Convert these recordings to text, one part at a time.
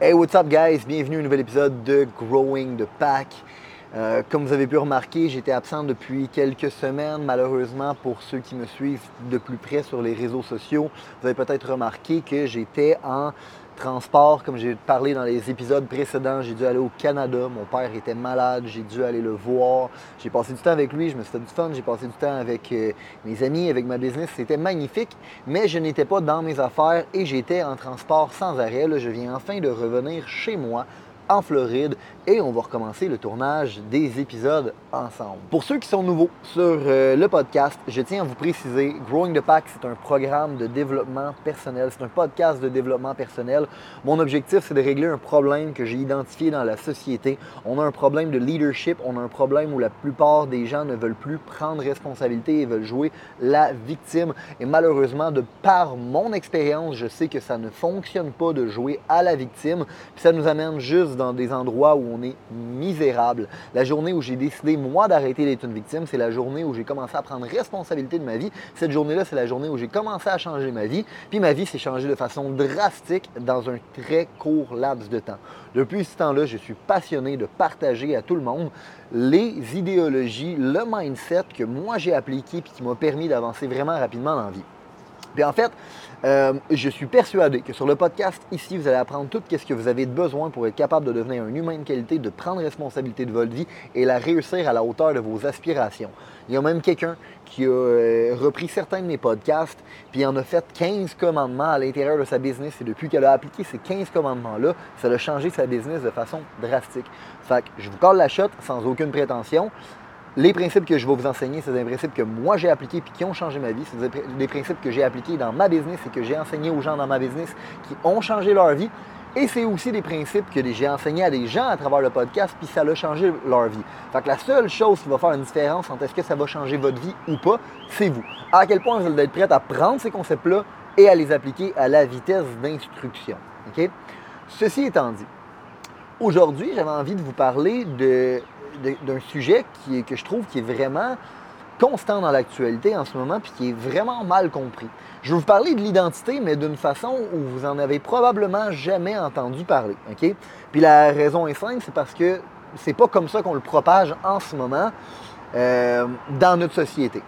Hey, what's up, guys? Bienvenue à un nouvel épisode de Growing the Pack. Euh, comme vous avez pu remarquer, j'étais absent depuis quelques semaines. Malheureusement, pour ceux qui me suivent de plus près sur les réseaux sociaux, vous avez peut-être remarqué que j'étais en transport, comme j'ai parlé dans les épisodes précédents, j'ai dû aller au Canada. Mon père était malade, j'ai dû aller le voir. J'ai passé du temps avec lui, je me suis fait du fun, j'ai passé du temps avec euh, mes amis, avec ma business. C'était magnifique, mais je n'étais pas dans mes affaires et j'étais en transport sans arrêt. Je viens enfin de revenir chez moi en Floride et on va recommencer le tournage des épisodes ensemble. Pour ceux qui sont nouveaux sur euh, le podcast, je tiens à vous préciser, Growing the Pack, c'est un programme de développement personnel, c'est un podcast de développement personnel. Mon objectif, c'est de régler un problème que j'ai identifié dans la société. On a un problème de leadership, on a un problème où la plupart des gens ne veulent plus prendre responsabilité et veulent jouer la victime. Et malheureusement, de par mon expérience, je sais que ça ne fonctionne pas de jouer à la victime. Puis ça nous amène juste dans des endroits où on misérable. La journée où j'ai décidé, moi, d'arrêter d'être une victime, c'est la journée où j'ai commencé à prendre responsabilité de ma vie. Cette journée-là, c'est la journée où j'ai commencé à changer ma vie. Puis ma vie s'est changée de façon drastique dans un très court laps de temps. Depuis ce temps-là, je suis passionné de partager à tout le monde les idéologies, le mindset que moi j'ai appliqué puis qui m'a permis d'avancer vraiment rapidement dans la vie. Puis en fait, euh, je suis persuadé que sur le podcast, ici, vous allez apprendre tout ce que vous avez besoin pour être capable de devenir un humain de qualité, de prendre responsabilité de votre vie et la réussir à la hauteur de vos aspirations. Il y a même quelqu'un qui a euh, repris certains de mes podcasts, puis en a fait 15 commandements à l'intérieur de sa business. Et depuis qu'elle a appliqué ces 15 commandements-là, ça a changé sa business de façon drastique. Fait que je vous colle la shot sans aucune prétention. Les principes que je vais vous enseigner, c'est des principes que moi j'ai appliqués et qui ont changé ma vie. C'est des principes que j'ai appliqués dans ma business et que j'ai enseigné aux gens dans ma business qui ont changé leur vie. Et c'est aussi des principes que j'ai enseignés à des gens à travers le podcast, puis ça a changé leur vie. Fait que la seule chose qui va faire une différence entre est-ce que ça va changer votre vie ou pas, c'est vous. À quel point vous allez être prêt à prendre ces concepts-là et à les appliquer à la vitesse d'instruction. Ceci étant dit, aujourd'hui, j'avais envie de vous parler de d'un sujet qui que je trouve qui est vraiment constant dans l'actualité en ce moment, puis qui est vraiment mal compris. Je vais vous parler de l'identité, mais d'une façon où vous en avez probablement jamais entendu parler. Puis la raison est simple, c'est parce que c'est pas comme ça qu'on le propage en ce moment euh, dans notre société.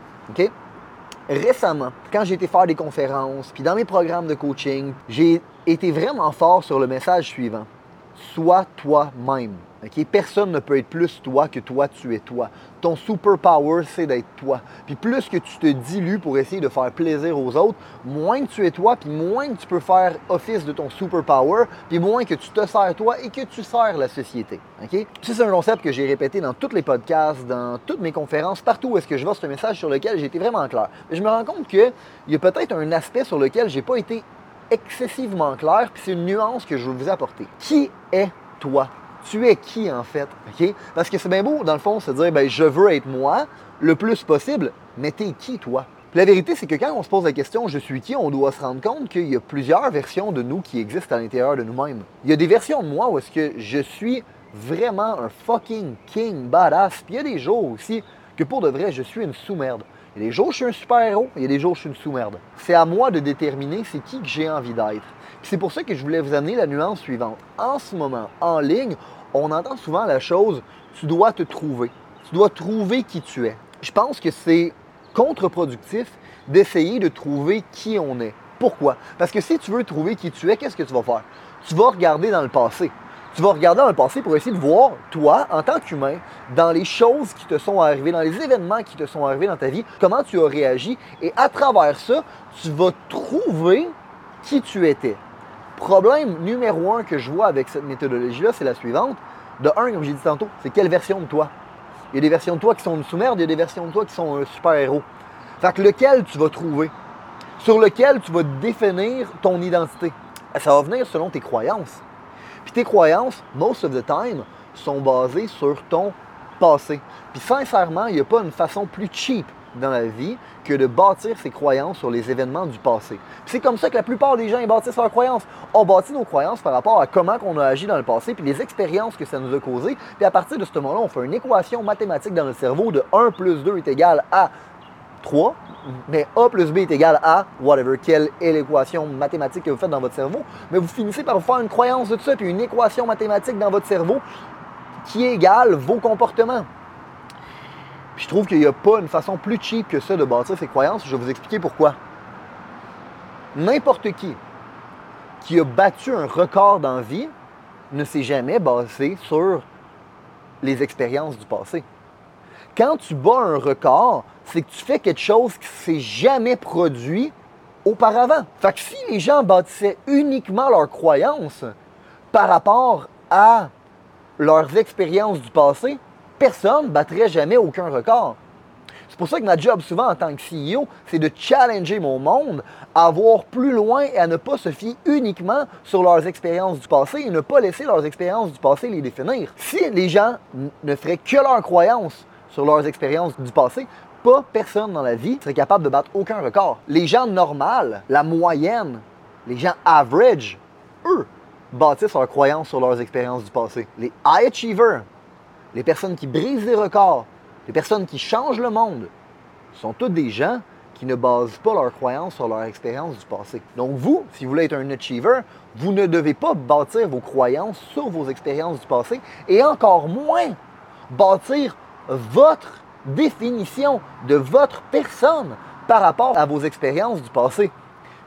Récemment, quand j'ai été faire des conférences, puis dans mes programmes de coaching, j'ai été vraiment fort sur le message suivant. Sois toi-même. Personne ne peut être plus toi que toi, tu es toi. Ton superpower, c'est d'être toi. Puis plus que tu te dilues pour essayer de faire plaisir aux autres, moins que tu es toi, puis moins que tu peux faire office de ton superpower, puis moins que tu te sers toi et que tu sers la société. Okay? c'est un concept que j'ai répété dans tous les podcasts, dans toutes mes conférences, partout où est-ce que je vois, un message sur lequel j'ai été vraiment clair. Mais je me rends compte qu'il y a peut-être un aspect sur lequel j'ai pas été excessivement clair, puis c'est une nuance que je veux vous apporter. Qui est toi? tu es qui en fait? Parce que c'est bien beau, dans le fond, se dire ben, je veux être moi le plus possible, mais t'es qui toi? la vérité, c'est que quand on se pose la question je suis qui, on doit se rendre compte qu'il y a plusieurs versions de nous qui existent à l'intérieur de nous-mêmes. Il y a des versions de moi où est-ce que je suis vraiment un fucking king badass. Puis il y a des jours aussi que pour de vrai, je suis une sous-merde. Il y a des jours où je suis un super-héros, il y a des jours où je suis une sous-merde. C'est à moi de déterminer c'est qui que j'ai envie d'être. C'est pour ça que je voulais vous amener la nuance suivante. En ce moment, en ligne, on entend souvent la chose tu dois te trouver. Tu dois trouver qui tu es. Je pense que c'est contre-productif d'essayer de trouver qui on est. Pourquoi? Parce que si tu veux trouver qui tu es, qu'est-ce que tu vas faire? Tu vas regarder dans le passé. Tu vas regarder dans le passé pour essayer de voir, toi, en tant qu'humain, dans les choses qui te sont arrivées, dans les événements qui te sont arrivés dans ta vie, comment tu as réagi. Et à travers ça, tu vas trouver qui tu étais. Problème numéro un que je vois avec cette méthodologie-là, c'est la suivante. De un, comme j'ai dit tantôt, c'est quelle version de toi? Il y a des versions de toi qui sont une sous-merde, il y a des versions de toi qui sont un super-héros. Fait que lequel tu vas trouver? Sur lequel tu vas définir ton identité? Ça va venir selon tes croyances. Puis tes croyances, most of the time, sont basées sur ton passé. Puis sincèrement, il n'y a pas une façon plus cheap dans la vie que de bâtir ses croyances sur les événements du passé. C'est comme ça que la plupart des gens bâtissent leurs croyances. On bâtit nos croyances par rapport à comment on a agi dans le passé, puis les expériences que ça nous a causées. Puis à partir de ce moment-là, on fait une équation mathématique dans le cerveau de 1 plus 2 est égal à 3, mais A plus B est égal à whatever, quelle est l'équation mathématique que vous faites dans votre cerveau? Mais vous finissez par vous faire une croyance de ça, puis une équation mathématique dans votre cerveau qui égale vos comportements je trouve qu'il n'y a pas une façon plus cheap que ça de bâtir ses croyances. Je vais vous expliquer pourquoi. N'importe qui qui a battu un record dans vie ne s'est jamais basé sur les expériences du passé. Quand tu bats un record, c'est que tu fais quelque chose qui ne s'est jamais produit auparavant. Fait que si les gens bâtissaient uniquement leurs croyances par rapport à leurs expériences du passé, personne ne battrait jamais aucun record. C'est pour ça que ma job souvent en tant que CEO, c'est de challenger mon monde à voir plus loin et à ne pas se fier uniquement sur leurs expériences du passé et ne pas laisser leurs expériences du passé les définir. Si les gens ne feraient que leurs croyances sur leurs expériences du passé, pas personne dans la vie serait capable de battre aucun record. Les gens normaux, la moyenne, les gens average, eux, bâtissent leurs croyances sur leurs expériences du passé. Les high achievers, les personnes qui brisent les records, les personnes qui changent le monde, sont toutes des gens qui ne basent pas leurs croyances sur leur expérience du passé. Donc vous, si vous voulez être un achiever, vous ne devez pas bâtir vos croyances sur vos expériences du passé et encore moins bâtir votre définition de votre personne par rapport à vos expériences du passé.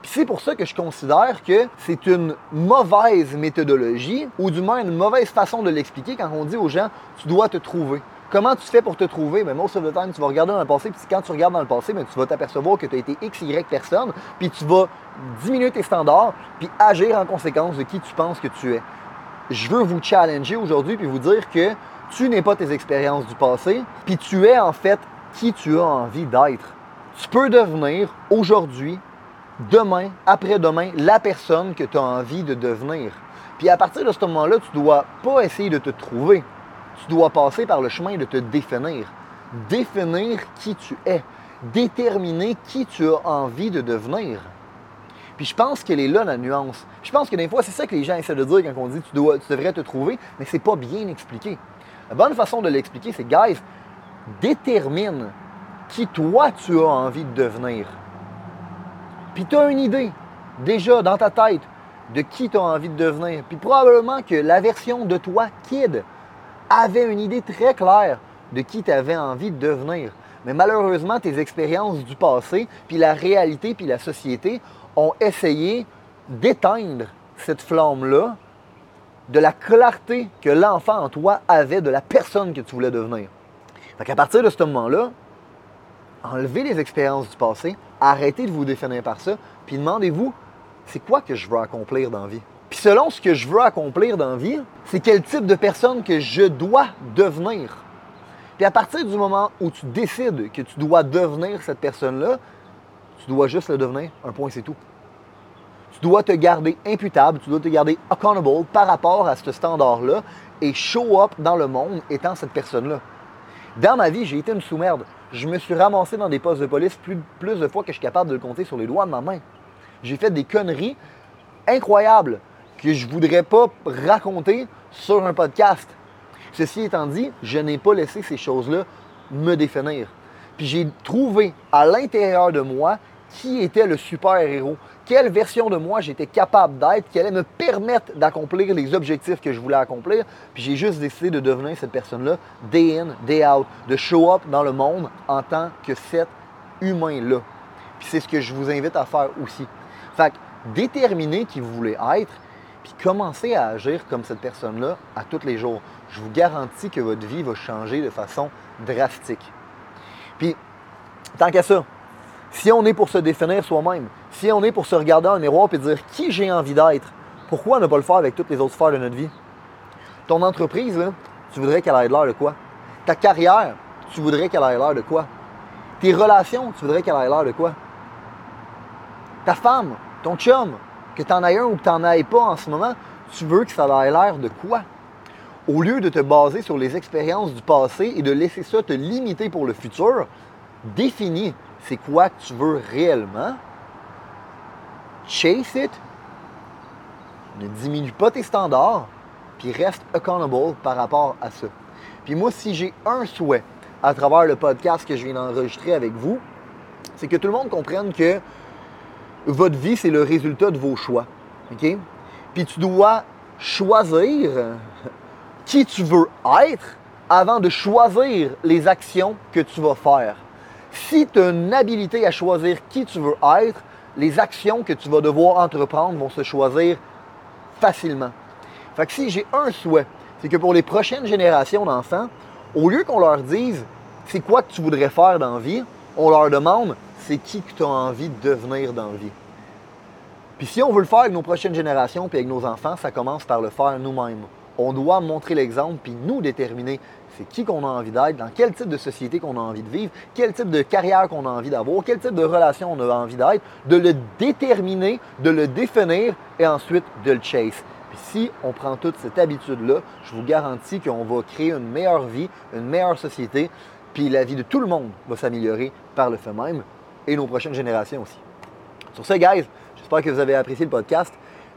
Puis c'est pour ça que je considère que c'est une mauvaise méthodologie, ou du moins une mauvaise façon de l'expliquer quand on dit aux gens tu dois te trouver. Comment tu fais pour te trouver? Mais most of the time, tu vas regarder dans le passé, puis quand tu regardes dans le passé, tu vas t'apercevoir que tu as été X, Y personne, puis tu vas diminuer tes standards, puis agir en conséquence de qui tu penses que tu es. Je veux vous challenger aujourd'hui, puis vous dire que tu n'es pas tes expériences du passé, puis tu es en fait qui tu as envie d'être. Tu peux devenir aujourd'hui demain, après-demain, la personne que tu as envie de devenir. Puis à partir de ce moment-là, tu ne dois pas essayer de te trouver. Tu dois passer par le chemin de te définir. Définir qui tu es. Déterminer qui tu as envie de devenir. Puis je pense qu'elle est là la nuance. Je pense que des fois, c'est ça que les gens essaient de dire quand on dit tu, dois, tu devrais te trouver, mais c'est pas bien expliqué. La bonne façon de l'expliquer, c'est guys, détermine qui toi tu as envie de devenir. Puis tu as une idée, déjà dans ta tête, de qui tu as envie de devenir. Puis probablement que la version de toi, kid, avait une idée très claire de qui tu avais envie de devenir. Mais malheureusement, tes expériences du passé, puis la réalité, puis la société ont essayé d'éteindre cette flamme-là de la clarté que l'enfant en toi avait de la personne que tu voulais devenir. Fait qu'à partir de ce moment-là, enlevez les expériences du passé, arrêtez de vous définir par ça, puis demandez-vous, c'est quoi que je veux accomplir dans la vie? Puis selon ce que je veux accomplir dans la vie, c'est quel type de personne que je dois devenir. Puis à partir du moment où tu décides que tu dois devenir cette personne-là, tu dois juste le devenir, un point c'est tout. Tu dois te garder imputable, tu dois te garder accountable par rapport à ce standard-là et show up dans le monde étant cette personne-là. Dans ma vie, j'ai été une sous-merde je me suis ramassé dans des postes de police plus, de fois que je suis capable de le compter sur les doigts de ma main. J'ai fait des conneries incroyables que je ne voudrais pas raconter sur un podcast. Ceci étant dit, je n'ai pas laissé ces choses-là me définir. Puis j'ai trouvé à l'intérieur de moi qui était le super-héros, quelle version de moi j'étais capable d'être, qui allait me permettre d'accomplir les objectifs que je voulais accomplir? Puis j'ai juste décidé de devenir cette personne-là, day in, day out, de show up dans le monde en tant que cet humain-là. Puis c'est ce que je vous invite à faire aussi. Fait que déterminez qui vous voulez être, puis commencez à agir comme cette personne-là à tous les jours. Je vous garantis que votre vie va changer de façon drastique. Puis, tant qu'à ça, si on est pour se définir soi-même, si on est pour se regarder dans le miroir et dire qui j'ai envie d'être, pourquoi ne pas le faire avec toutes les autres sphères de notre vie? Ton entreprise, tu voudrais qu'elle ait l'air de quoi? Ta carrière, tu voudrais qu'elle ait l'air de quoi? Tes relations, tu voudrais qu'elle ait l'air de quoi? Ta femme, ton chum, que tu en aies un ou que tu n'en aies pas en ce moment, tu veux que ça ait l'air de quoi? au lieu de te baser sur les expériences du passé et de laisser ça te limiter pour le futur, définis c'est quoi que tu veux réellement? Chase it. Ne diminue pas tes standards, puis reste accountable par rapport à ça. Puis moi, si j'ai un souhait à travers le podcast que je viens d'enregistrer avec vous, c'est que tout le monde comprenne que votre vie, c'est le résultat de vos choix. OK? Puis tu dois choisir qui tu veux être avant de choisir les actions que tu vas faire. Si tu as une habilité à choisir qui tu veux être, les actions que tu vas devoir entreprendre vont se choisir facilement. Fait si j'ai un souhait, c'est que pour les prochaines générations d'enfants, au lieu qu'on leur dise c'est quoi que tu voudrais faire dans la vie, on leur demande c'est qui que tu as envie de devenir dans la vie. Puis si on veut le faire avec nos prochaines générations puis avec nos enfants, ça commence par le faire nous-mêmes. On doit montrer l'exemple puis nous déterminer c'est qui qu'on a envie d'être, dans quel type de société qu'on a envie de vivre, quel type de carrière qu'on a envie d'avoir, quel type de relation on a envie d'être, de le déterminer, de le définir et ensuite de le chase. Puis si on prend toute cette habitude-là, je vous garantis qu'on va créer une meilleure vie, une meilleure société, puis la vie de tout le monde va s'améliorer par le fait même et nos prochaines générations aussi. Sur ce, guys, j'espère que vous avez apprécié le podcast.